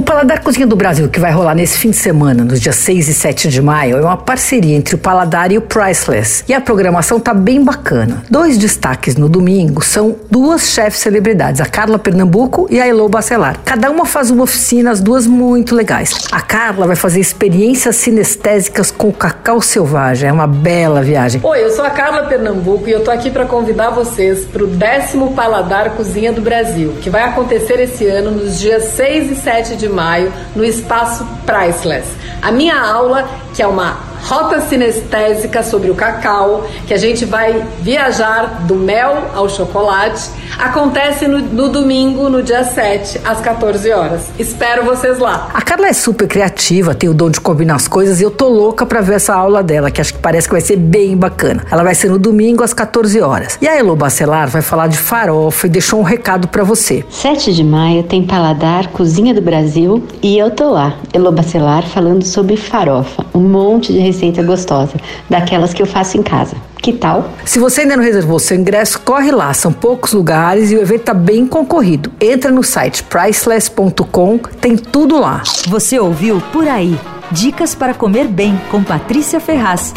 O Paladar Cozinha do Brasil, que vai rolar nesse fim de semana, nos dias 6 e 7 de maio, é uma parceria entre o Paladar e o Priceless. E a programação tá bem bacana. Dois destaques no domingo são duas chefes celebridades, a Carla Pernambuco e a Elo Bacelar. Cada uma faz uma oficina, as duas muito legais. A Carla vai fazer experiências sinestésicas com cacau selvagem. É uma bela viagem. Oi, eu sou a Carla Pernambuco e eu tô aqui para convidar vocês para o décimo Paladar Cozinha do Brasil, que vai acontecer esse ano nos dias 6 e 7 de maio no espaço Priceless. A minha aula, que é uma rota sinestésica sobre o cacau, que a gente vai viajar do mel ao chocolate, acontece no, no, domingo, no dia 7, às 14 horas. Espero vocês lá. A Carla é super criativa, tem o dom de combinar as coisas e eu tô louca pra ver essa aula dela, que acho que parece que vai ser bem bacana. Ela vai ser no domingo às 14 horas. E a Elo Bacelar vai falar de farofa e deixou um recado para você. 7 de maio tem Paladar Cozinha do Brasil e eu tô lá, Elo Bacelar, falando sobre farofa. Um monte de receita gostosa, daquelas que eu faço em casa. Que tal? Se você ainda não reservou seu ingresso, corre lá, são poucos lugares e o evento está bem concorrido. Entra no site priceless.com, tem tudo lá. Você ouviu Por Aí. Dicas para comer bem com Patrícia Ferraz.